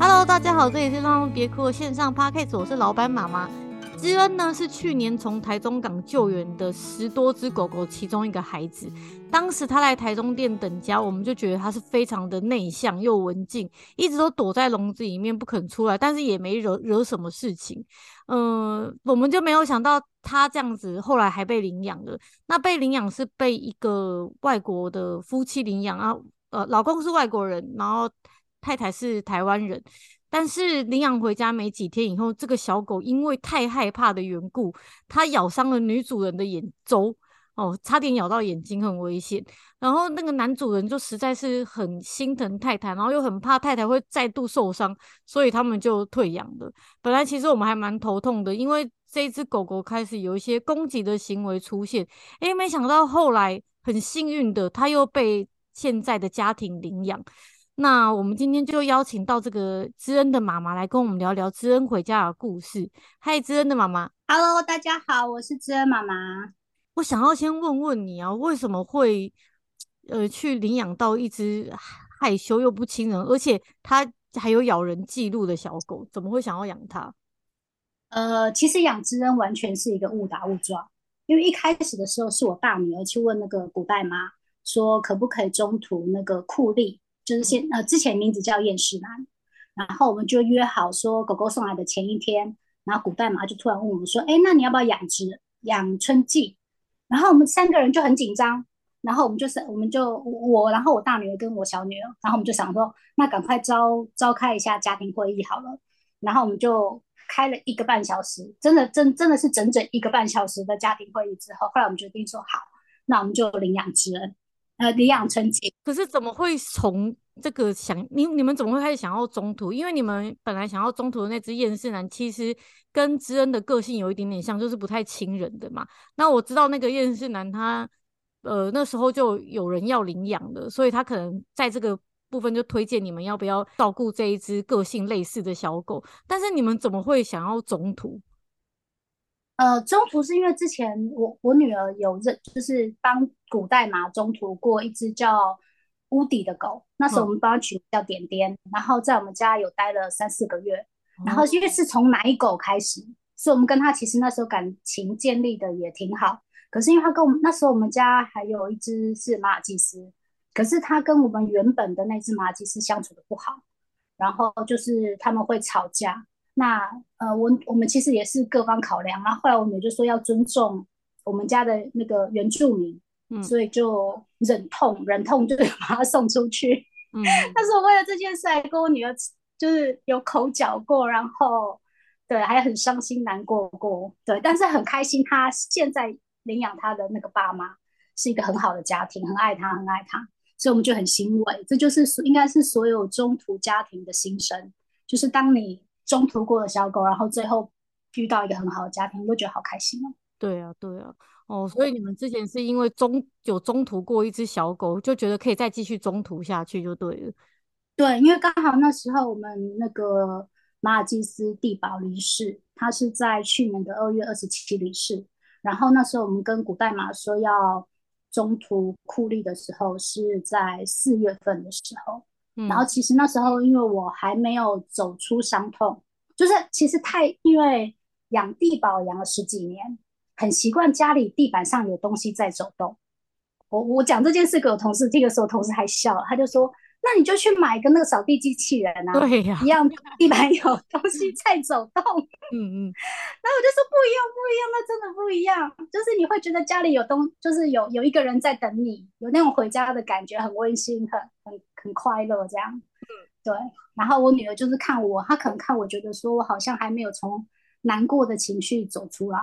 Hello，大家好，这里是浪浪别哭的线上 Podcast，我是老板妈妈。知恩呢是去年从台中港救援的十多只狗狗其中一个孩子。当时他来台中店等家，我们就觉得他是非常的内向又文静，一直都躲在笼子里面不肯出来，但是也没惹惹什么事情。嗯、我们就没有想到他这样子后来还被领养了。那被领养是被一个外国的夫妻领养啊，呃，老公是外国人，然后太太是台湾人。但是领养回家没几天以后，这个小狗因为太害怕的缘故，它咬伤了女主人的眼周，哦，差点咬到眼睛，很危险。然后那个男主人就实在是很心疼太太，然后又很怕太太会再度受伤，所以他们就退养了。本来其实我们还蛮头痛的，因为这只狗狗开始有一些攻击的行为出现，诶，没想到后来很幸运的，它又被现在的家庭领养。那我们今天就邀请到这个知恩的妈妈来跟我们聊聊知恩回家的故事。嗨，知恩的妈妈，Hello，大家好，我是知恩妈妈。我想要先问问你啊，为什么会呃去领养到一只害羞又不亲人，而且它还有咬人记录的小狗？怎么会想要养它？呃，其实养知恩完全是一个误打误撞，因为一开始的时候是我大女儿去问那个古代妈，说可不可以中途那个酷丽。就是现呃，之前名字叫厌世男，然后我们就约好说，狗狗送来的前一天，然后古代嘛就突然问我们说，哎，那你要不要养殖养春季？然后我们三个人就很紧张，然后我们就是我们就我，然后我大女儿跟我小女儿，然后我们就想说，那赶快召召开一下家庭会议好了，然后我们就开了一个半小时，真的真真的是整整一个半小时的家庭会议之后，后来我们决定说好，那我们就领养之恩。呃，领养春季，可是怎么会从这个想你你们怎么会开始想要中途？因为你们本来想要中途的那只厌世男，其实跟知恩的个性有一点点像，就是不太亲人的嘛。那我知道那个厌世男他，呃，那时候就有人要领养的，所以他可能在这个部分就推荐你们要不要照顾这一只个性类似的小狗。但是你们怎么会想要中途？呃，中途是因为之前我我女儿有认，就是帮古代嘛中途过一只叫乌迪的狗，那时候我们帮它取名叫点点，嗯，然后在我们家有待了三四个月，嗯，然后因为是从奶狗开始，所以我们跟它其实那时候感情建立的也挺好。可是因为它跟我们那时候我们家还有一只是马尔济斯，可是它跟我们原本的那只马尔济斯相处的不好，然后就是他们会吵架。那呃，我我们其实也是各方考量，然后后来我们也就说要尊重我们家的那个原住民，嗯，所以就忍痛忍痛就是把他送出去。嗯，但是我为了这件事还跟我女儿就是有口角过，然后对还很伤心难过过，对，但是很开心，他现在领养他的那个爸妈是一个很好的家庭，很爱他，很爱他，所以我们就很欣慰。这就是应该是所有中途家庭的心声，就是当你。中途过的小狗，然后最后遇到一个很好的家庭，我觉得好开心哦。对啊，对啊，哦，所以你们之前是因为中有中途过一只小狗，就觉得可以再继续中途下去就对了。对，因为刚好那时候我们那个马尔济斯地堡离世，他是在去年的二月二十七离世。然后那时候我们跟古代马说要中途酷吏的时候，是在四月份的时候。然后其实那时候，因为我还没有走出伤痛，就是其实太因为养地保养了十几年，很习惯家里地板上有东西在走动。我我讲这件事给我同事，这个时候同事还笑，他就说。那你就去买一个那个扫地机器人啊，对呀、啊，一样地板有东西在走动，嗯嗯，然后我就说不一样不一样，那真的不一样，就是你会觉得家里有东，就是有有一个人在等你，有那种回家的感觉，很温馨，很很很快乐这样，嗯，对。然后我女儿就是看我，她可能看我觉得说我好像还没有从难过的情绪走出来，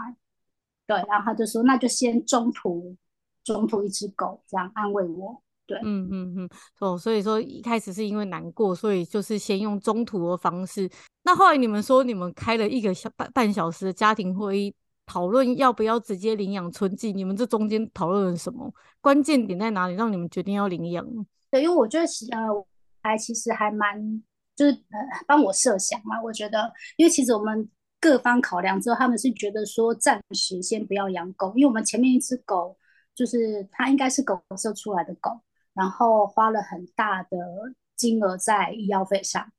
对，然后她就说那就先中途中途一只狗这样安慰我。对，嗯嗯嗯，哦，所以说一开始是因为难过，所以就是先用中途的方式。那后来你们说你们开了一个小半半小时的家庭会议，讨论要不要直接领养春季。你们这中间讨论了什么？关键点在哪里，让你们决定要领养？对，因为我觉得呃，还其实还蛮就是呃帮我设想嘛。我觉得，因为其实我们各方考量之后，他们是觉得说暂时先不要养狗，因为我们前面一只狗就是它应该是狗舍出来的狗。然后花了很大的金额在医药费上，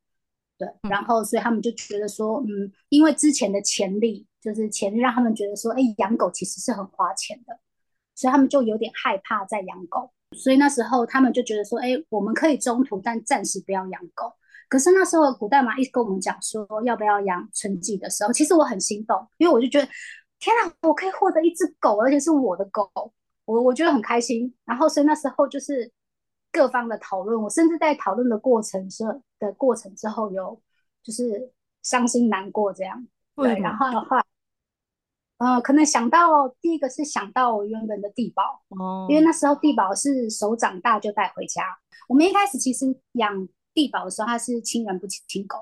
对，然后所以他们就觉得说，嗯，因为之前的潜力就是潜力让他们觉得说，哎，养狗其实是很花钱的，所以他们就有点害怕再养狗。所以那时候他们就觉得说，哎，我们可以中途，但暂时不要养狗。可是那时候古代妈一直跟我们讲说要不要养春季的时候，其实我很心动，因为我就觉得，天啊，我可以获得一只狗，而且是我的狗，我我觉得很开心。然后所以那时候就是各方的讨论，我甚至在讨论的过程之的过程之后有就是伤心难过这样。对，然后的话，呃，可能想到第一个是想到我原本的地保，哦，因为那时候地保是手长大就带回家。我们一开始其实养。地保的时候，他是亲人不亲狗，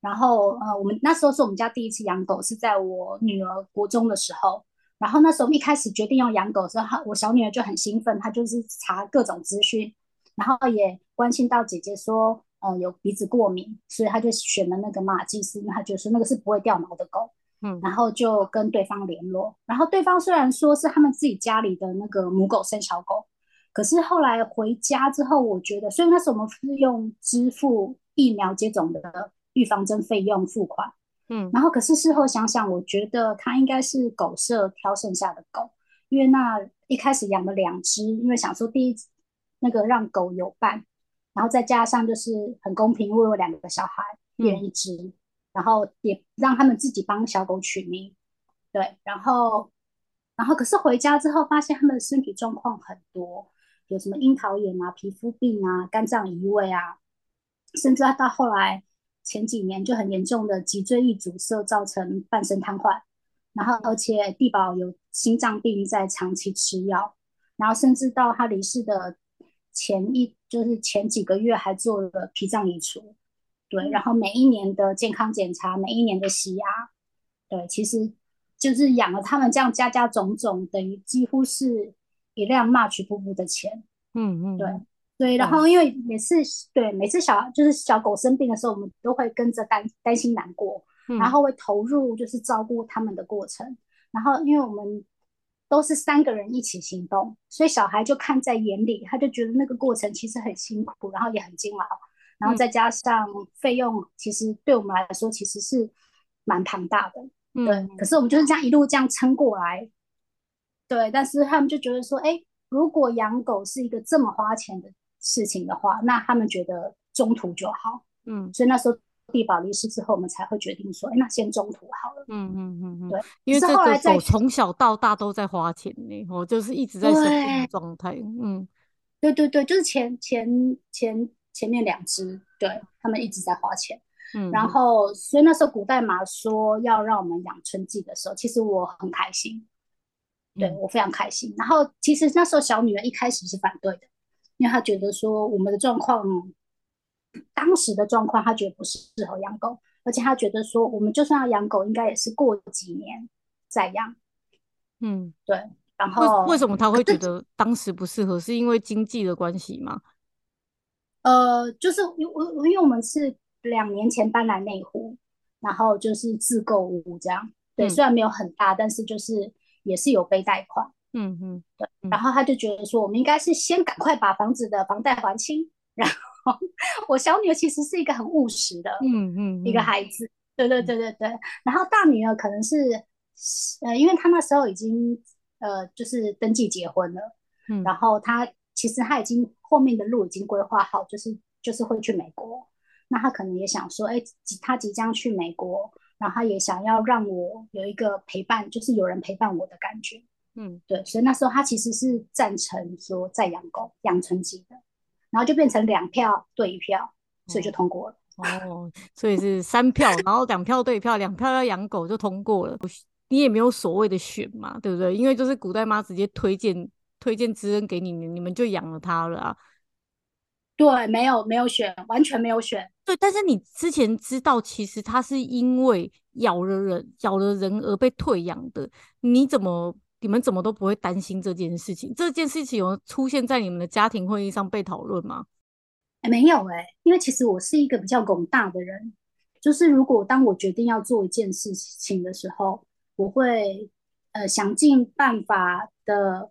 然后呃，我们那时候是我们家第一次养狗，是在我女儿国中的时候。然后那时候一开始决定要养狗的时候，我小女儿就很兴奋，她就是查各种资讯，然后也关心到姐姐说，呃，有鼻子过敏，所以他就选了那个马尔济斯，因为她觉得说那个是不会掉毛的狗。嗯，然后就跟对方联络，然后对方虽然说是他们自己家里的那个母狗生小狗。可是后来回家之后，我觉得，所以那时候我们是用支付疫苗接种的预防针费用付款，嗯，然后可是事后想想，我觉得它应该是狗舍挑剩下的狗，因为那一开始养了两只，因为想说第一那个让狗有伴，然后再加上就是很公平，因为我有两个小孩，一人一只，嗯，然后也让他们自己帮小狗取名，对，然后然后可是回家之后发现他们的身体状况很多。有什么樱桃眼啊、皮肤病啊、肝脏移位啊，甚至到后来前几年就很严重的脊椎易阻塞，造成半身瘫痪。然后而且地保有心脏病，在长期吃药。然后甚至到他离世的前一，就是前几个月还做了脾脏移除。对，然后每一年的健康检查，每一年的洗牙，对，其实就是养了他们这样家家种种，等于几乎是。一辆 March 瀑布的钱，嗯嗯，对对，然后因为每次对每次小就是小狗生病的时候，我们都会跟着担担心难过，嗯，然后会投入就是照顾他们的过程，然后因为我们都是三个人一起行动，所以小孩就看在眼里，他就觉得那个过程其实很辛苦，然后也很煎熬，然后再加上费用，其实对我们来说其实是蛮庞大的，嗯，对，可是我们就是这样一路这样撑过来。对，但是他们就觉得说，哎，如果养狗是一个这么花钱的事情的话，那他们觉得中途就好。嗯，所以那时候地保离世之后，我们才会决定说，哎，那先中途好了。嗯嗯嗯嗯，对，因为这个狗从小到大都在花钱呢，我就是一直在生病的状态。嗯，对对对，就是前前前前面两只，对，他们一直在花钱。嗯，然后所以那时候古代嘛说要让我们养春季的时候，其实我很开心。对，我非常开心。然后其实那时候小女儿一开始是反对的，因为她觉得说我们的状况，当时的状况，他觉得不适合养狗，而且他觉得说我们就算要养狗，应该也是过几年再养。嗯，对。然后为，为什么他会觉得当时不适合？是因为经济的关系吗？呃，就是因为因为我们是两年前搬来内湖，然后就是自购屋这样。对，虽然没有很大，但是就是。也是有背贷款，嗯嗯，对，然后他就觉得说，我们应该是先赶快把房子的房贷还清。然后 我小女儿其实是一个很务实的，嗯嗯，一个孩子，对对对对对。然后大女儿可能是，呃，因为她那时候已经呃就是登记结婚了，嗯，然后她其实她已经后面的路已经规划好，就是就是会去美国。那她可能也想说，哎，她即将去美国。然后她也想要让我有一个陪伴，就是有人陪伴我的感觉。嗯，对，所以那时候他其实是赞成说再养狗养春季的，然后就变成两票对一票，所以就通过了。哦，哦，所以是三票，然后两票对一票，两票要养狗就通过了。你也没有所谓的选嘛，对不对？因为就是古代妈直接推荐推荐知恩给你们，你们就养了它了啊。对，没有没有选，完全没有选。对，但是你之前知道，其实它是因为咬了人，咬了人而被退养的。你怎么，你们怎么都不会担心这件事情？这件事情有出现在你们的家庭会议上被讨论吗？哎，没有哎、欸，因为其实我是一个比较广大的人，就是如果当我决定要做一件事情的时候，我会呃想尽办法的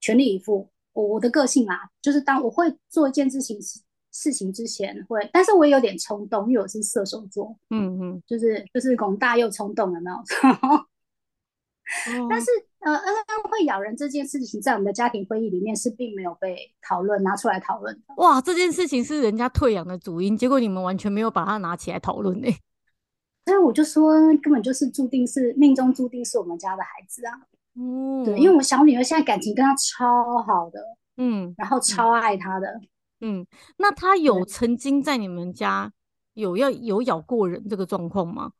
全力以赴。我我的个性啊，就是当我会做一件事情事情之前会，但是我也有点冲动，因为我是射手座，嗯嗯，就是就是广大又冲动，有没有？但是呃，恩恩会咬人这件事情，在我们的家庭会议里面是并没有被讨论拿出来讨论的。哇，这件事情是人家退养的主因，结果你们完全没有把它拿起来讨论呢。所以我就说，根本就是注定是命中注定是我们家的孩子啊。嗯，对，因为我小女儿现在感情跟他超好的，嗯，然后超爱他的，嗯。那他有曾经在你们家有要有咬过人这个状况吗？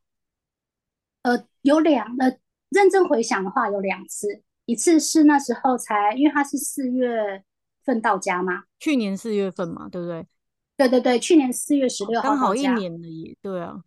呃，有两呃，认真回想的话有两次，一次是那时候才，因为他是四月份到家嘛，去年四月份嘛，对不对？对对对，去年四月十六号，刚好一年了耶，对啊。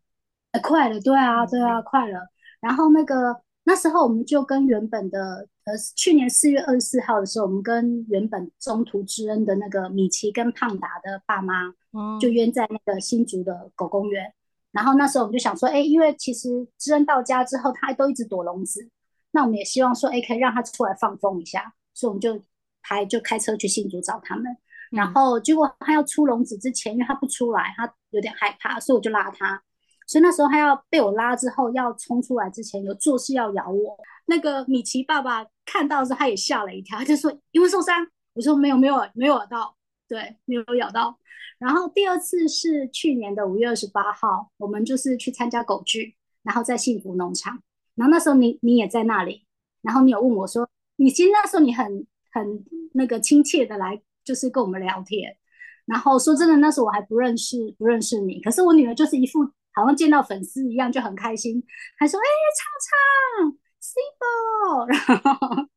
快了，对啊，对啊，快了。然后那个那时候我们就跟原本的呃，去年四月二十四号的时候，我们跟原本中途之恩的那个米奇跟胖达的爸妈，就约在那个新竹的狗公园。然后那时候我们就想说，哎，因为其实知恩到家之后，他都一直躲笼子，那我们也希望说，哎，可以让他出来放风一下，所以我们就还就开车去新竹找他们。然后结果他要出笼子之前，因为他不出来，他有点害怕，所以我就拉他。所以那时候他要被我拉之后要冲出来之前，有做事要咬我。那个米奇爸爸看到的时候，他也吓了一跳，他就说：“因为受伤。”我说：“没有，没有，没有咬到，对，没有咬到。”然后第二次是去年的五月二十八号，我们就是去参加狗聚，然后在幸福农场。然后那时候你你也在那里，然后你有问我说：“你其实那时候你很很那个亲切的来，就是跟我们聊天。”然后说真的，那时候我还不认识不认识你，可是我女儿就是一副。好像见到粉丝一样就很开心，还说：“哎、欸，昌昌 Cibo 然后，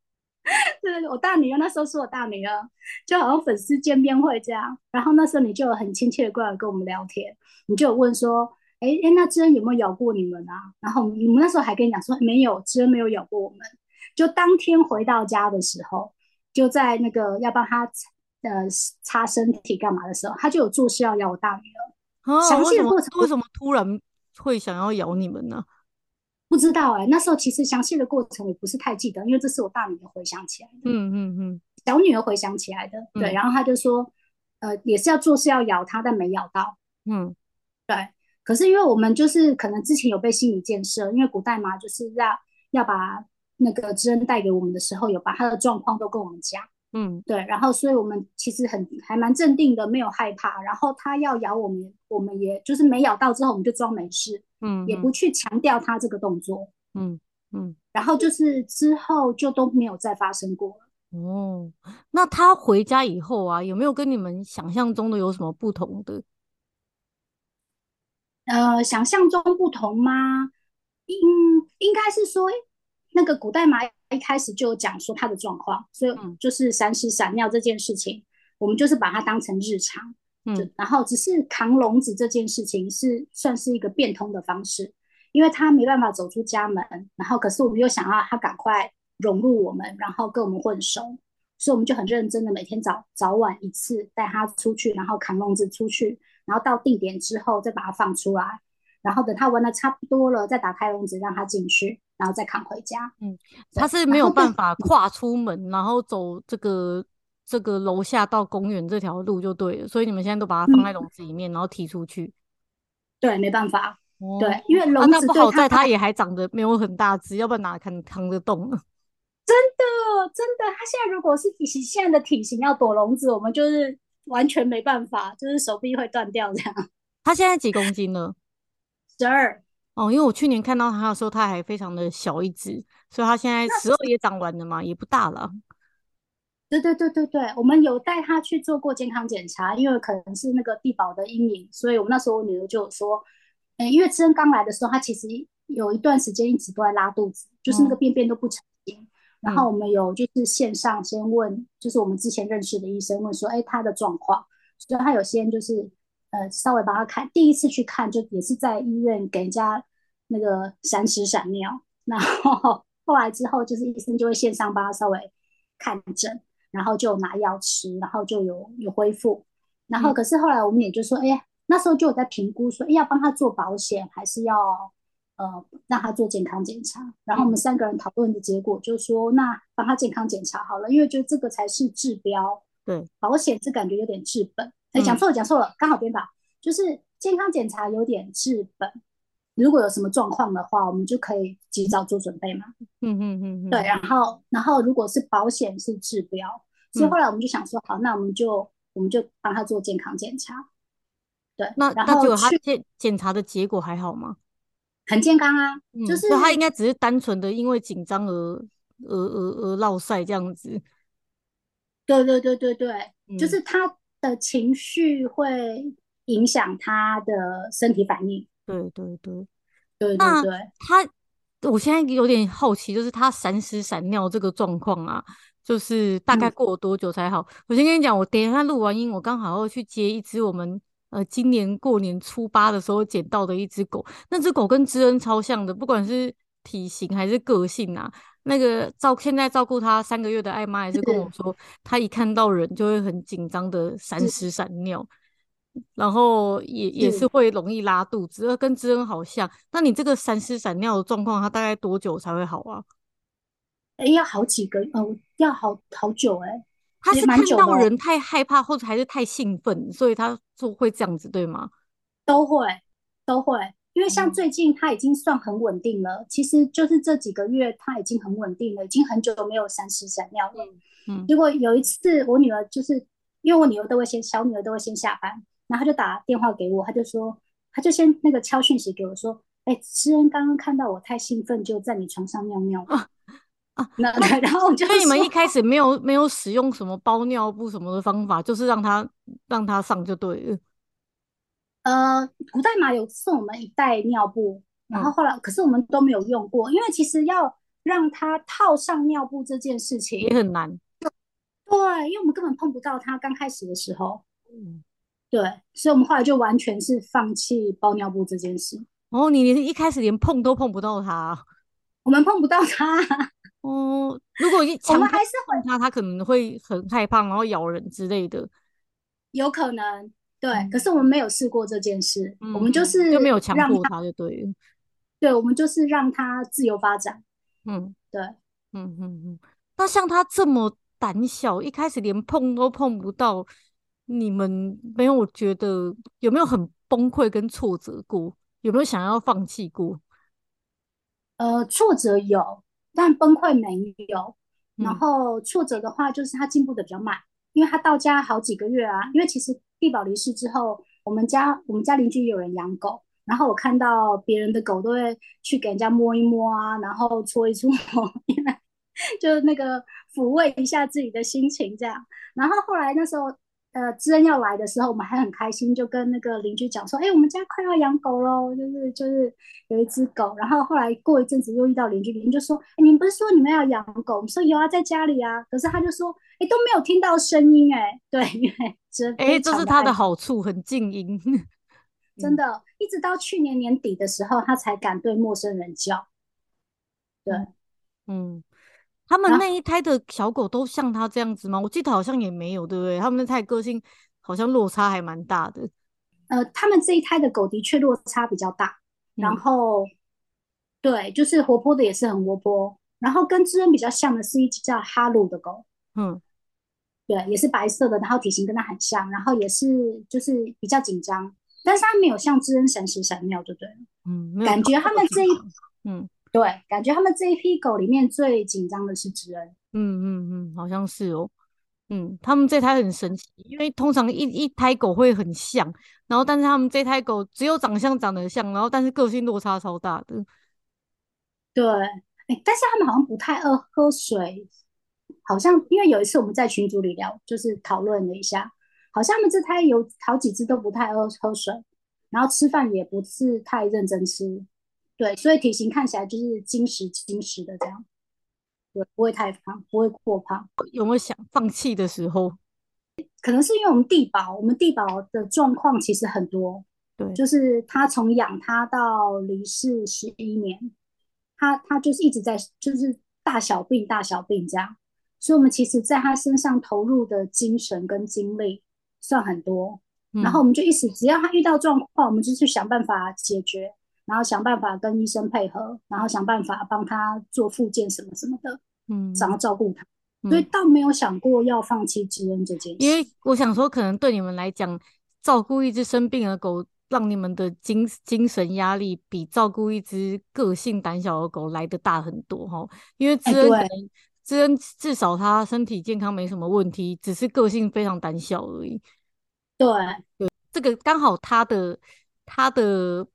对，我大女儿那时候是我大女儿，就好像粉丝见面会这样。然后那时候你就有很亲切的过来跟我们聊天，你就有问说：“哎、欸、哎、欸，那知恩有没有咬过你们啊？”然后我们那时候还跟你讲说：“没有，知恩没有咬过我们。”就当天回到家的时候，就在那个要帮他呃擦身体干嘛的时候，他就有做事要咬我大女儿。详细的过程为什么突然会想要咬你们呢？不知道哎、欸，那时候其实详细的过程我不是太记得，因为这是我大女儿回想起来的。嗯嗯嗯，小女儿回想起来的，对。然后她就说，呃，也是要做事要咬她，但没咬到。嗯，对。可是因为我们就是可能之前有被心理建设，因为古代嘛，就是要要把那个知恩带给我们的时候，有把他的状况都跟我们讲。嗯，对，然后所以我们其实很还蛮镇定的，没有害怕。然后他要咬我们，我们也就是没咬到之后，我们就装没事，嗯，也不去强调他这个动作，嗯嗯。然后就是之后就都没有再发生过了。哦，那他回家以后啊，有没有跟你们想象中的有什么不同的？呃，想象中不同吗？应应该是说。那个古代马一开始就讲说他的状况，所以就是闪屎闪尿这件事情，我们就是把它当成日常，嗯，然后只是扛笼子这件事情是算是一个变通的方式，因为他没办法走出家门，然后可是我们又想要他赶快融入我们，然后跟我们混熟，所以我们就很认真的每天早早晚一次带他出去，然后扛笼子出去，然后到定点之后再把它放出来，然后等他玩的差不多了，再打开笼子让他进去。然后再扛回家。嗯，他是没有办法跨出门，然后，走这个这个楼下到公园这条路就对了。所以你们现在都把它放在笼子里面，嗯、然后提出去。对，没办法。哦、对，因为笼子、不好在它也还长得没有很大只，要不然哪扛扛得动呢？真的，真的，它现在如果是以现在的体型要躲笼子，我们就是完全没办法，就是手臂会断掉这样。它现在几公斤呢？十二。哦，因为我去年看到他的时候，他还非常的小一只，所以他现在十二也长完了嘛，也不大了。对对对对对，我们有带他去做过健康检查，因为可能是那个地保的阴影，所以我们那时候我女儿就有说，嗯，因为知恩刚来的时候，他其实有一段时间一直都在拉肚子，就是那个便便都不成形。嗯、然后我们有就是线上先问，就是我们之前认识的医生问说，哎，他的状况，所以他有先就是呃稍微帮他看，第一次去看就也是在医院给人家。那个闪屎闪尿，然后后来之后就是医生就会线上帮他稍微看诊，然后就拿药吃，然后就有有恢复。然后可是后来我们也就说，哎、嗯、呀，那时候就有在评估说，哎，要帮他做保险，还是要呃让他做健康检查。然后我们三个人讨论的结果就是说，那帮他健康检查好了，因为就这个才是治标。对，保险这感觉有点治本。哎，讲错了，讲错了，刚好颠倒，就是健康检查有点治本，如果有什么状况的话，我们就可以及早做准备嘛。嗯嗯嗯，对，然后然后如果是保险是治标，所以后来我们就想说，好，那我们就我们就帮他做健康检查。对，那然后那结果他检检查的结果还好吗？很健康啊，嗯、就是他应该只是单纯的因为紧张而而而而落赛这样子。对对对对对，嗯、就是他的情绪会影响他的身体反应。对对对对对对，他，我现在有点好奇，就是他闪屎闪尿这个状况啊，就是大概过了多久才好？嗯、我先跟你讲，我等一下录完音，我刚好要去接一只我们。呃，今年过年初八的时候捡到的一只狗，那只狗跟知恩超像的，不管是体型还是个性啊。那个照现在照顾它三个月的艾妈也是跟我说，它一看到人就会很紧张的闪屎闪尿，然后也也是会容易拉肚子，跟知恩好像。那你这个闪屎闪尿的状况，它大概多久才会好啊？哎，要好几个哦，要好好久哎、欸。他是看到人太害怕，或者还是太兴奋，所以他就会这样子，对吗？都会，都会。因为像最近他已经算很稳定了，嗯、其实就是这几个月他已经很稳定了，已经很久都没有三屎闪尿了。嗯。结果有一次我女儿就是因为我女儿都会先小女儿都会先下班，然后他就打电话给我，他就说他就先那个敲讯息给我说，哎、欸，知恩刚刚看到我太兴奋，就在你床上尿尿。啊啊，那 然后就，所以你们一开始没有没有使用什么包尿布什么的方法，就是让他让他上就对了。呃，古代嘛有送我们一袋尿布，然后后来、嗯、可是我们都没有用过，因为其实要让他套上尿布这件事情也很难。对，因为我们根本碰不到他刚开始的时候。嗯，对，所以我们后来就完全是放弃包尿布这件事。哦，你连一开始连碰都碰不到他，我们碰不到他。哦，如果一我们还是会他，他可能会很害怕，然后咬人之类的，有可能。对，嗯、可是我们没有试过这件事，嗯、我们就是就没有强迫他，就对了。对，我们就是让他自由发展。嗯，对，嗯嗯嗯。那像他这么胆小，一开始连碰都碰不到，你们没有觉得有没有很崩溃跟挫折过？有没有想要放弃过？呃，挫折有。但崩溃没有，然后挫折的话就是他进步的比较慢，因为他到家好几个月啊。因为其实地保离世之后，我们家我们家邻居有人养狗，然后我看到别人的狗都会去给人家摸一摸啊，然后搓一搓，因为 就那个抚慰一下自己的心情这样。然后后来那时候。呃，知恩要来的时候，我们还很开心，就跟那个邻居讲说：“哎、欸，我们家快要养狗喽，就是就是有一只狗。”然后后来过一阵子又遇到邻居，邻居就说：“哎、欸，你们不是说你们要养狗？”我们说有啊，在家里啊。可是他就说：“哎、欸，都没有听到声音。”哎，对，因为知恩 哎，这是他的好处，很静音。真的，一直到去年年底的时候，他才敢对陌生人叫。对，嗯。他们那一胎的小狗都像他这样子吗？啊、我记得好像也没有，对不对？他们那胎个性好像落差还蛮大的。呃，他们这一胎的狗的确落差比较大，嗯、然后对，就是活泼的也是很活泼。然后跟知恩比较像的是一只叫哈鲁的狗，嗯，对，也是白色的，然后体型跟它很像，然后也是就是比较紧张，但是它没有像知恩神时神尿，就对了，嗯，感觉他们这一，嗯。对，感觉他们这一批狗里面最紧张的是知恩。嗯嗯嗯，好像是哦。嗯，他们这胎很神奇，因为通常一一胎狗会很像，然后但是他们这胎狗只有长相长得像，然后但是个性落差超大的。对，哎，但是他们好像不太爱喝水，好像因为有一次我们在群组里聊，就是讨论了一下，好像他们这胎有好几只都不太爱喝水，然后吃饭也不是太认真吃。对，所以体型看起来就是精实精实的这样，对，不会太胖，不会过胖。有没有想放弃的时候？可能是因为我们地保，我们地保的状况其实很多。对，就是他从养他到离世十一年，他他就是一直在就是大小病大小病这样，所以我们其实在他身上投入的精神跟精力算很多，嗯、然后我们就一直只要他遇到状况，我们就去想办法解决。然后想办法跟医生配合，然后想办法帮他做复健什么什么的，嗯，想要照顾他。所以倒没有想过要放弃知恩这件事。因为我想说，可能对你们来讲，照顾一只生病的狗，让你们的精精神压力比照顾一只个性胆小的狗来得大很多哈。因为知恩可能，知恩至少他身体健康没什么问题，只是个性非常胆小而已。对对，这个刚好他的他的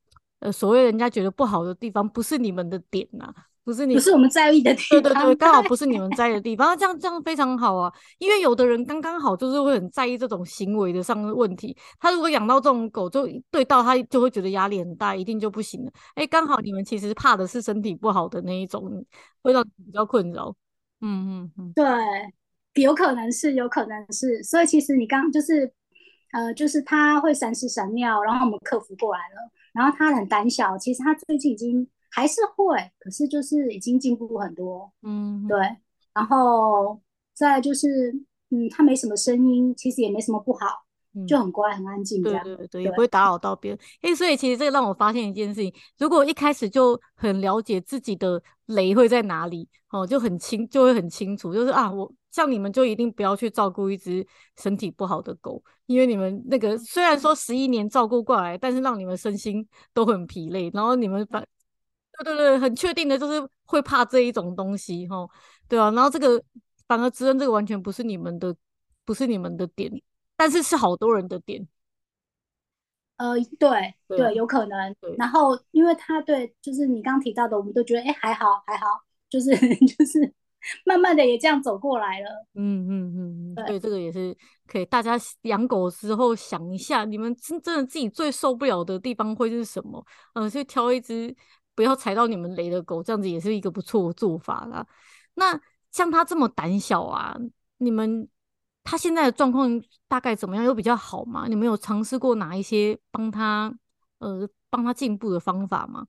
呃，所谓人家觉得不好的地方，不是你们的点呐、啊。不是你，不是我们在意的地方。对对对，刚好不是你们 在意的地方，这样这样非常好啊。因为有的人刚刚好就是会很在意这种行为的上的问题。他如果养到这种狗，就对到他就会觉得压力很大，一定就不行了。哎，刚好你们其实怕的是身体不好的那一种，会让比较困扰。嗯嗯嗯，对，有可能是，有可能是。所以其实你刚就是，呃，就是他会闪屎闪尿，然后我们克服过来了。然后他很胆小，其实他最近已经。还是会，可是就是已经进步很多，嗯，对。然后再就是，嗯，他没什么声音，其实也没什么不好，嗯、就很乖很安静这样，对对对，对也不会打扰到别人。哎，所以其实这个让我发现一件事情：如果一开始就很了解自己的雷会在哪里，哦，就很清就会很清楚，就是啊，我像你们就一定不要去照顾一只身体不好的狗，因为你们那个虽然说十一年照顾过来，但是让你们身心都很疲累，然后你们反。对对对，很确定的就是会怕这一种东西哦，对啊，然后这个反而知恩这个完全不是你们的，不是你们的点，但是是好多人的点。呃，对对，有可能。然后因为他对，就是你刚刚提到的，我们都觉得哎还好还好，就是 就是慢慢的也这样走过来了。嗯嗯嗯，对，这个也是可以大家养狗的时候想一下，你们真真的自己最受不了的地方会是什么？嗯、呃，所以挑一只。不要踩到你们雷的狗，这样子也是一个不错的做法啦。那像他这么胆小啊，你们他现在的状况大概怎么样？有比较好吗？你们有尝试过哪一些帮他呃帮他进步的方法吗？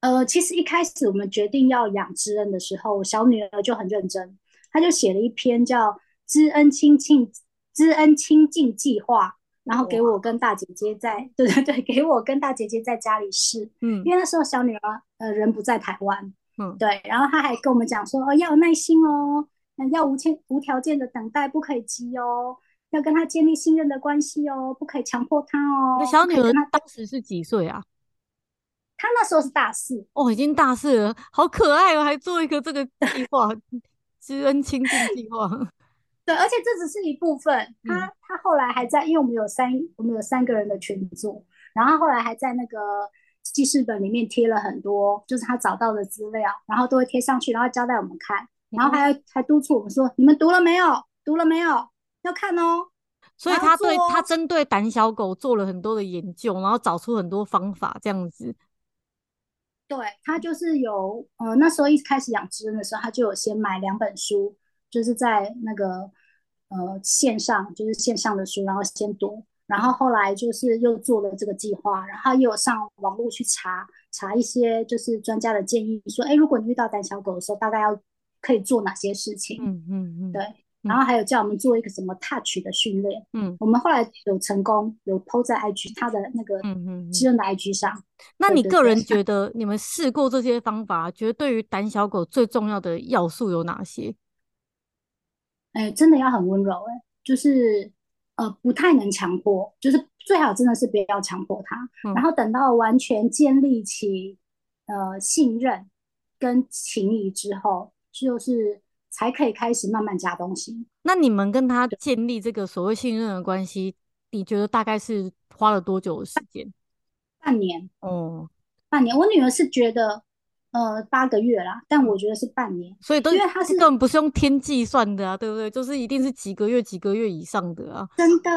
呃，其实一开始我们决定要养知恩的时候，小女儿就很认真，她就写了一篇叫《知恩亲近知恩亲近计划》。然后给我跟大姐姐在，对对对，给我跟大姐姐在家里试，嗯，因为那时候小女儿呃人不在台湾，嗯，对，然后她还跟我们讲说，哦，要有耐心哦，要无条无条件的等待，不可以急哦，要跟他建立信任的关系哦，不可以强迫他哦。那小女儿她当时是几岁啊？她那时候是大四，哦，已经大四了，好可爱哦，还做一个这个计划，知恩亲近计划。对，而且这只是一部分。他他后来还在，因为我们有三，我们有三个人的群组，然后后来还在那个记事本里面贴了很多，就是他找到的资料，然后都会贴上去，然后交代我们看，然后还还督促我们说：“你们读了没有？读了没有？要看哦。”所以他对他针对胆小狗做了很多的研究，然后找出很多方法，这样子。对，他就是有，呃，那时候一开始养知恩的时候，他就有先买两本书。就是在那个呃线上，就是线上的书，然后先读，然后后来就是又做了这个计划，然后又有上网络去查查一些就是专家的建议，说，哎，如果你遇到胆小狗的时候，大概要可以做哪些事情？嗯嗯嗯，对，然后还有叫我们做一个什么 touch 的训练，嗯，我们后来有成功有 po 在 IG 他的那个知恩的 IG 上。嗯嗯嗯，那你个人觉得你们试过这些方法，觉得对于胆小狗最重要的要素有哪些？哎，真的要很温柔，哎，就是呃，不太能强迫，就是最好真的是不要强迫他，嗯，然后等到完全建立起呃信任跟情谊之后，就是才可以开始慢慢加东西。那你们跟他建立这个所谓信任的关系，你觉得大概是花了多久的时间？半年哦，半年。我女儿是觉得。呃，八个月啦，但我觉得是半年，所以都因为它是根本不是用天计算的啊，对不对？就是一定是几个月、几个月以上的啊。真的，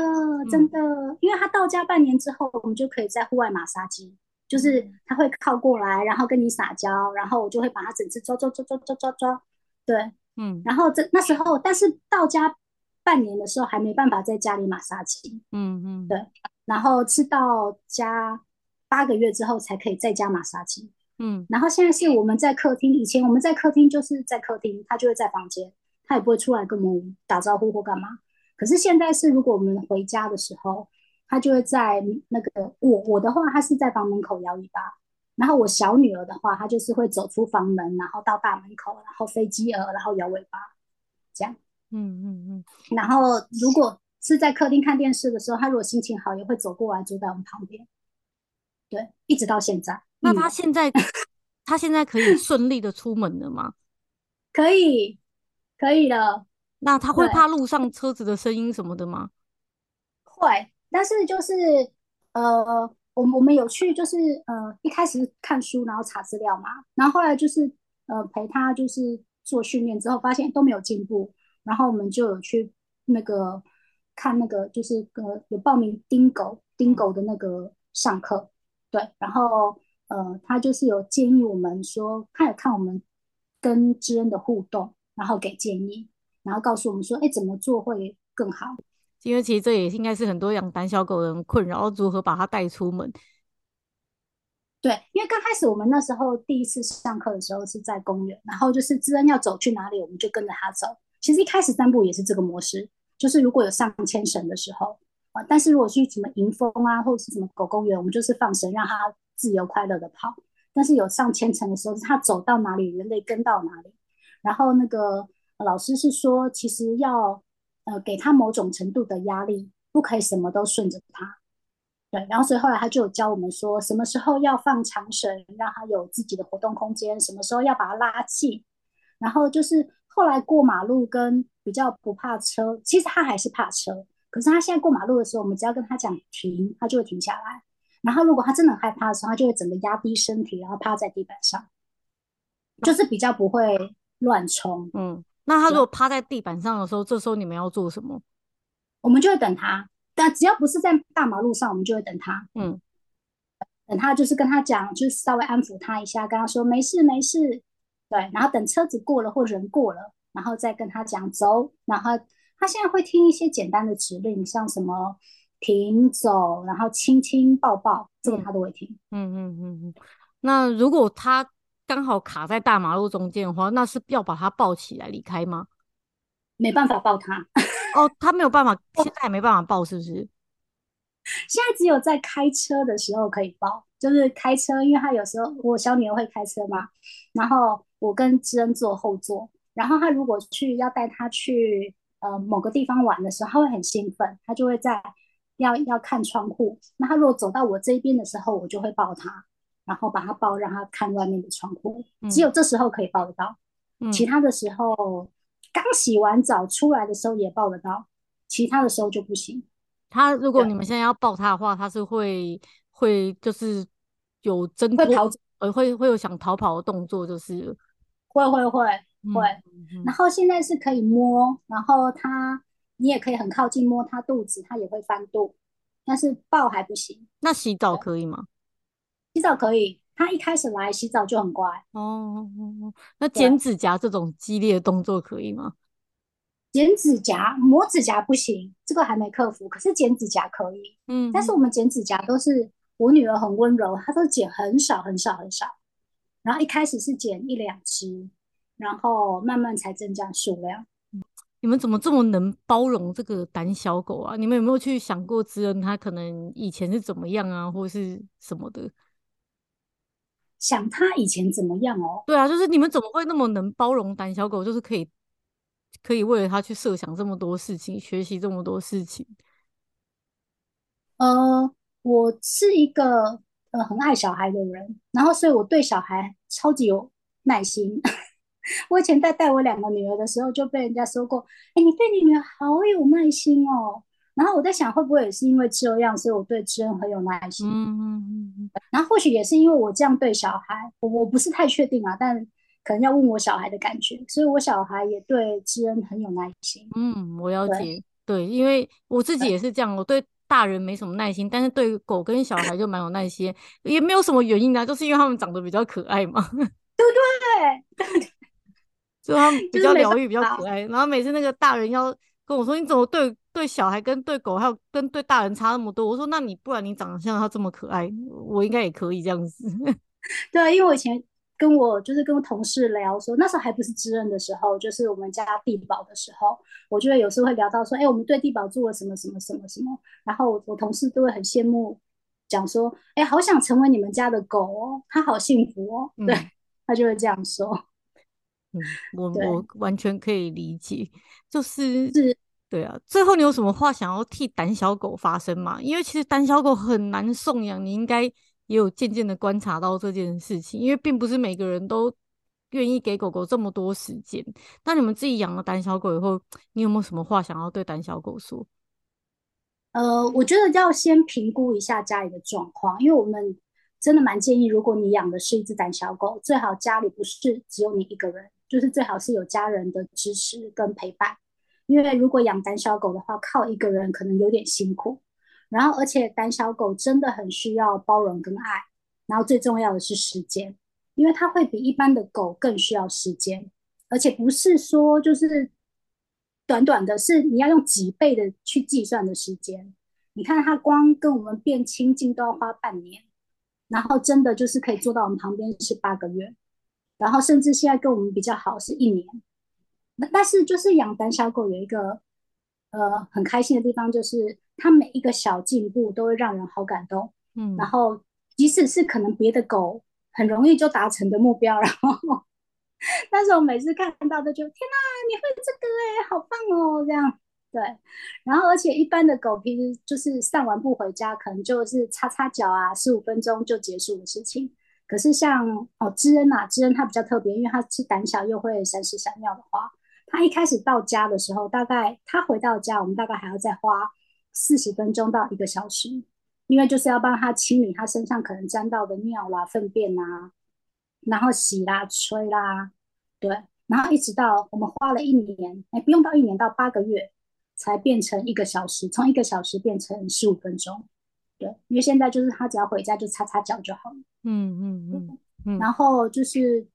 真的，嗯、因为他到家半年之后，我们就可以在户外马杀鸡，就是它会靠过来，然后跟你撒娇，然后我就会把它整只抓抓抓抓抓抓抓，对，嗯，然后这那时候，但是到家半年的时候还没办法在家里马杀鸡，嗯嗯，对，然后是到家八个月之后才可以在家马杀鸡。嗯，然后现在是我们在客厅，以前我们在客厅就是在客厅，他就会在房间，他也不会出来跟我们打招呼或干嘛。可是现在是，如果我们回家的时候，他就会在那个我我的话，他是在房门口摇尾巴，然后我小女儿的话，她就是会走出房门，然后到大门口，然后飞机耳，然后摇尾巴。这样。嗯嗯嗯。然后如果是在客厅看电视的时候，他如果心情好，也会走过来坐在我们旁边。对，一直到现在。那他现在，他现在可以顺利的出门了吗？可以，可以了。那他会怕路上车子的声音什么的吗？会，但是就是呃。我我们有去，就是呃一开始看书，然后查资料嘛，然后后来就是呃陪他就是做训练之后，发现都没有进步，然后我们就有去那个看那个就是呃有报名丁狗丁狗的那个上课，对，然后呃他就是有建议我们说，他有看我们跟知恩的互动，然后给建议，然后告诉我们说，哎，怎么做会更好。因为其实这也应该是很多养胆小狗的人困扰，如何把它带出门。对，因为刚开始我们那时候第一次上课的时候是在公园，然后就是知恩要走去哪里，我们就跟着他走。其实一开始散步也是这个模式，就是如果有上牵绳的时候啊，但是如果去什么迎风啊，或者是什么狗公园，我们就是放绳让它自由快乐的跑。但是有上千绳的时候，它走到哪里，人类跟到哪里。然后那个老师是说，其实要。呃，给他某种程度的压力，不可以什么都顺着他。对，然后所以后来他就有教我们说，什么时候要放长绳，让他有自己的活动空间；什么时候要把他拉近。然后就是后来过马路跟比较不怕车，其实他还是怕车。可是他现在过马路的时候，我们只要跟他讲停，他就会停下来。然后如果他真的害怕的时候，他就会整个压低身体，然后趴在地板上，就是比较不会乱冲。嗯。那他如果趴在地板上的时候，这时候你们要做什么？我们就会等他，但只要不是在大马路上，我们就会等他。嗯，等他就是跟他讲，就是稍微安抚他一下，跟他说没事没事。对，然后等车子过了或人过了，然后再跟他讲走。然后他现在会听一些简单的指令，像什么停走，然后亲亲抱抱，这个他都会听。嗯嗯嗯嗯。那如果他刚好卡在大马路中间的话，那是要把它抱起来离开吗？没办法抱他哦，他没有办法，现在也没办法抱，是不是？现在只有在开车的时候可以抱，就是开车，因为他有时候我小女儿会开车嘛，然后我跟知恩坐后座，然后他如果去要带他去呃某个地方玩的时候，他会很兴奋，他就会在要要看窗户，那他如果走到我这边的时候，我就会抱他。然后把它抱，让他看外面的窗户，嗯、只有这时候可以抱得到，嗯、其他的时候刚洗完澡出来的时候也抱得到，其他的时候就不行。他如果你们现在要抱他的话，他是会会就是有挣脱，会跑，呃，会会有想逃跑的动作，就是会会会会。然后现在是可以摸，然后他你也可以很靠近摸他肚子，他也会翻肚，但是抱还不行。那洗澡可以吗？洗澡可以，他一开始来洗澡就很乖哦。那剪指甲这种激烈的动作可以吗？剪指甲、磨指甲不行，这个还没克服。可是剪指甲可以，嗯。但是我们剪指甲都是我女儿很温柔，她都剪很少很少很少。然后一开始是剪一两只，然后慢慢才增加数量。你们怎么这么能包容这个胆小狗啊？你们有没有去想过知恩他可能以前是怎么样啊，或是什么的？想他以前怎么样哦？对啊，就是你们怎么会那么能包容胆小狗？就是可以可以为了他去设想这么多事情，学习这么多事情。呃，我是一个呃很爱小孩的人，然后所以我对小孩超级有耐心。我以前在带我两个女儿的时候，就被人家说过：“哎，你对你女儿好有耐心哦。”然后我在想，会不会也是因为这样，所以我对知恩很有耐心。嗯嗯嗯。然后或许也是因为我这样对小孩，我我不是太确定啊，但可能要问我小孩的感觉，所以我小孩也对知恩很有耐心。嗯，我了解。对，对，因为我自己也是这样，我对大人没什么耐心，但是对狗跟小孩就蛮有耐心，也没有什么原因啊，就是因为他们长得比较可爱嘛，对不对？就他们比较疗愈，比较可爱。然后每次那个大人要跟我说：“你怎么对？”对小孩跟对狗还有跟对大人差那么多，我说那你不然你长得像他这么可爱，我应该也可以这样子。对，因为我以前跟我就是跟我同事聊说，那时候还不是知恩的时候，就是我们家地宝的时候，我觉得有时候会聊到说，哎、欸，我们对地宝做了什么什么什么什么，然后我，我同事都会很羡慕，讲说，哎、欸，好想成为你们家的狗哦，他好幸福哦，嗯、对，他就会这样说。嗯，我我完全可以理解，就是是，对啊。最后，你有什么话想要替胆小狗发声吗？因为其实胆小狗很难送养，你应该也有渐渐的观察到这件事情，因为并不是每个人都愿意给狗狗这么多时间。那你们自己养了胆小狗以后，你有没有什么话想要对胆小狗说？呃，我觉得要先评估一下家里的状况，因为我们真的蛮建议，如果你养的是一只胆小狗，最好家里不是只有你一个人，就是最好是有家人的支持跟陪伴。因为如果养胆小狗的话，靠一个人可能有点辛苦。然后，而且胆小狗真的很需要包容跟爱，然后最重要的是时间，因为它会比一般的狗更需要时间，而且不是说就是。短短的是你要用几倍的去计算的时间，你看它光跟我们变亲近都要花半年，然后真的就是可以坐到我们旁边是八个月，然后甚至现在跟我们比较好是一年。那但是就是养胆小狗有一个呃很开心的地方，就是它每一个小进步都会让人好感动。嗯，然后即使是可能别的狗很容易就达成的目标，然后。但是我每次看到都觉得天哪，你会这个哎、欸，好棒哦，这样对。然后而且一般的狗平时就是散完步回家，可能就是擦擦脚啊，十五分钟就结束的事情。可是像哦，知恩啊，知恩它比较特别，因为它是胆小又会闪屎闪尿的话，它一开始到家的时候，大概它回到家，我们大概还要再花四十分钟到一个小时，因为就是要帮它清理它身上可能沾到的尿啦、粪便啊。然后洗啦、吹啦，对，然后一直到我们花了一年，哎，不用到一年，到八个月才变成一个小时，从一个小时变成十五分钟，对，因为现在就是他只要回家就擦擦脚就好了，嗯嗯嗯嗯，然后就是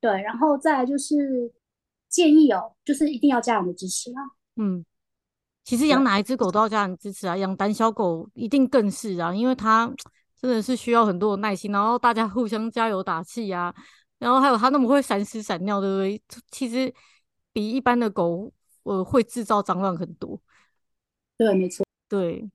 对，然后再来就是建议哦，就是一定要家人的支持啊，嗯，其实养哪一只狗都要家人支持啊，养胆小狗一定更是啊，因为它。真的是需要很多的耐心，然后大家互相加油打气呀、啊，然后还有它那么会闪屎闪尿，对不对？其实比一般的狗呃会制造脏乱很多。对，没错。对，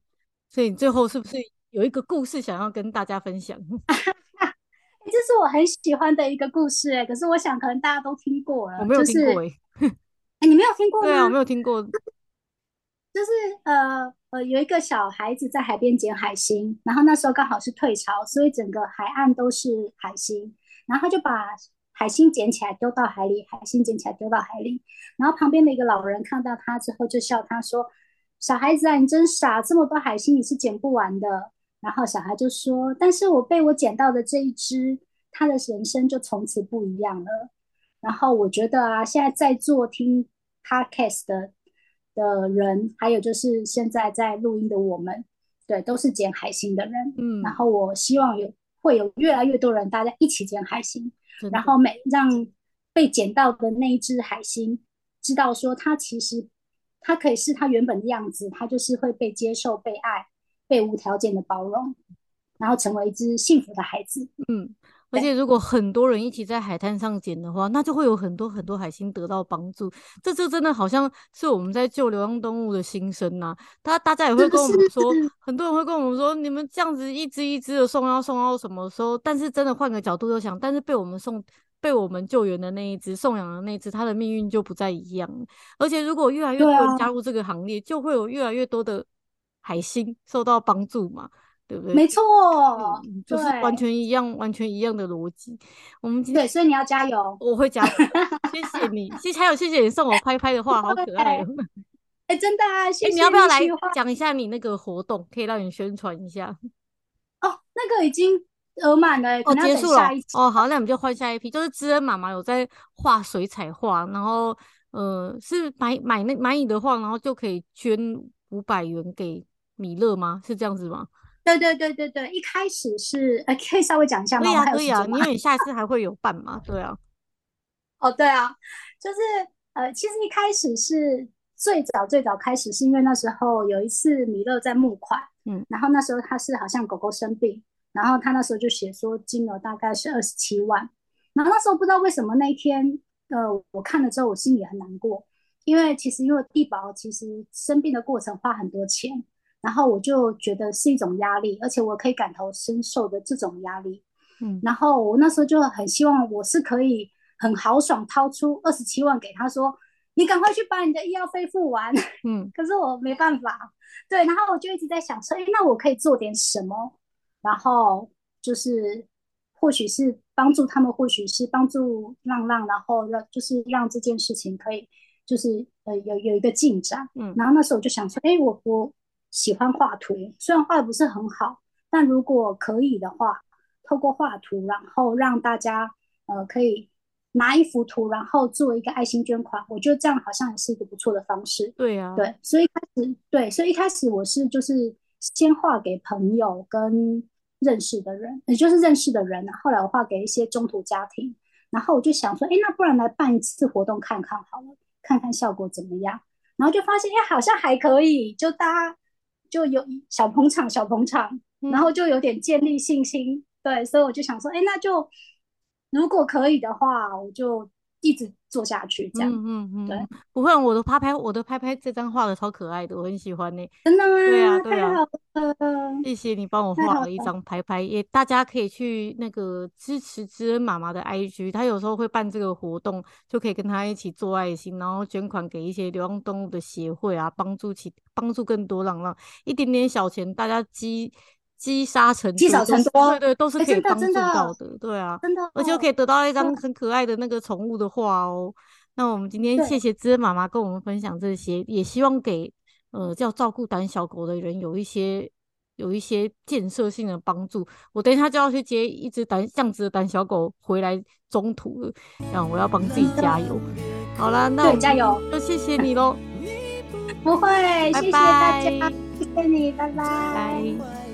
所以你最后是不是有一个故事想要跟大家分享？这是我很喜欢的一个故事哎，可是我想可能大家都听过了。我没有听过哎、就是，哎，你没有听过吗？对啊，我没有听过。就是呃呃，有一个小孩子在海边捡海星，然后那时候刚好是退潮，所以整个海岸都是海星，然后他就把海星捡起来丢到海里，海星捡起来丢到海里，然后旁边的一个老人看到他之后就笑他说：“小孩子啊，你真傻，这么多海星你是捡不完的。”然后小孩就说：“但是我被我捡到的这一只，他的人生就从此不一样了。”然后我觉得啊，现在在座听 Podcast 的。的人，还有就是现在在录音的我们，对，都是捡海星的人。嗯，然后我希望有会有越来越多人，大家一起捡海星，然后每让被捡到的那一只海星知道说，它其实它可以是它原本的样子，它就是会被接受、被爱、被无条件的包容，然后成为一只幸福的孩子。嗯。而且，如果很多人一起在海滩上捡的话，那就会有很多很多海星得到帮助。这就真的好像是我们在救流浪动物的心声呐。他大家也会跟我们说，很多人会跟我们说，你们这样子一只一只的送，要送到什么时候？但是真的换个角度又想，但是被我们送、被我们救援的那一只、送养的那一只，它的命运就不再一样。而且，如果越来越多人加入这个行列，就会有越来越多的海星受到帮助嘛。对不对？没错，嗯，就是完全一样，完全一样的逻辑。我们今天对，所以你要加油，我会加油。谢谢你，谢谢还有谢谢你送我拍拍的话，好可爱哦。哎，真的啊，谢谢。你要不要来讲一下你那个活动，可以让你宣传一下？哦，那个已经额满了，哦，结束了。哦，好，那我们就换下一批。就是知恩妈妈有在画水彩画，然后呃，是买买那买你的画，然后就可以捐五百元给米勒吗？是这样子吗？对对对对对，一开始是呃，可以稍微讲一下吗？可以啊，可以啊，因为你下一次还会有办嘛，对啊。哦，对啊，就是呃，其实一开始是最早最早开始，是因为那时候有一次米勒在募款，嗯，然后那时候他是好像狗狗生病，然后他那时候就写说金额大概是二十七万，然后那时候不知道为什么那一天，呃，我看了之后我心里很难过，因为其实因为地保其实生病的过程花很多钱。然后我就觉得是一种压力，而且我可以感同身受的这种压力。嗯，然后我那时候就很希望我是可以很豪爽掏出二十七万给他说，你赶快去把你的医药费付完。嗯，可是我没办法，对，然后我就一直在想说，哎，那我可以做点什么？然后就是或许是帮助他们，或许是帮助浪浪，然后让就是让这件事情可以就是呃有有一个进展。嗯，然后那时候我就想说，哎，我我喜欢画图，虽然画的不是很好，但如果可以的话，透过画图，然后让大家呃可以。拿一幅图，然后做一个爱心捐款，我觉得这样好像也是一个不错的方式。对呀、啊，对，所以一开始对，所以一开始我是就是先画给朋友跟认识的人，也就是认识的人。后来我画给一些中途家庭，然后我就想说，哎，那不然来办一次活动看看好了，看看效果怎么样。然后就发现，哎，好像还可以，就大家就有小捧场，小捧场，然后就有点建立信心。嗯、对，所以我就想说，哎，那就。如果可以的话，我就一直做下去，这样。嗯嗯嗯，对，不会，我的拍拍，我的拍拍这张画的超可爱的，我很喜欢呢。真的吗？对啊，对啊。太好了，谢谢你帮我画了一张拍拍，也大家可以去那个支持知恩妈妈的 IG，她有时候会办这个活动，就可以跟她一起做爱心，然后捐款给一些流浪动物的协会啊，帮助其帮助更多浪浪，一点点小钱，大家积。积沙成积少成多，对对，都是可以帮助到的，的对啊，真的，而且可以得到一张很可爱的那个宠物的画哦。那我们今天谢谢知恩妈妈跟我们分享这些，也希望给呃叫照顾胆小狗的人有一些有一些建设性的帮助。我等一下就要去接一只胆这样子的胆小狗回来中途了，然后我要帮自己加油。好啦，那我加油，就谢谢你喽。不会，谢谢大家，谢谢你，拜拜。拜。